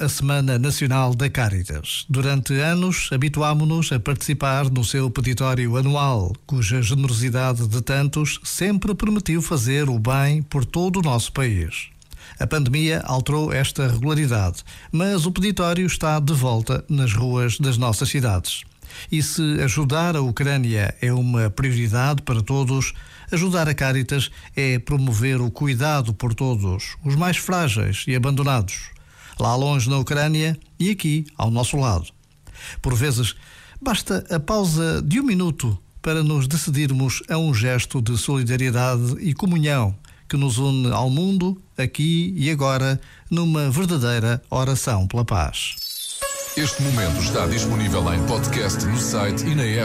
a Semana Nacional da Caritas. Durante anos, habituámonos a participar no seu peditório anual, cuja generosidade de tantos sempre permitiu fazer o bem por todo o nosso país. A pandemia alterou esta regularidade, mas o peditório está de volta nas ruas das nossas cidades. E se ajudar a Ucrânia é uma prioridade para todos, ajudar a Caritas é promover o cuidado por todos, os mais frágeis e abandonados, lá longe na Ucrânia e aqui ao nosso lado. Por vezes, basta a pausa de um minuto para nos decidirmos a um gesto de solidariedade e comunhão que nos une ao mundo, aqui e agora, numa verdadeira oração pela paz. Este momento está disponível em podcast no site e na app.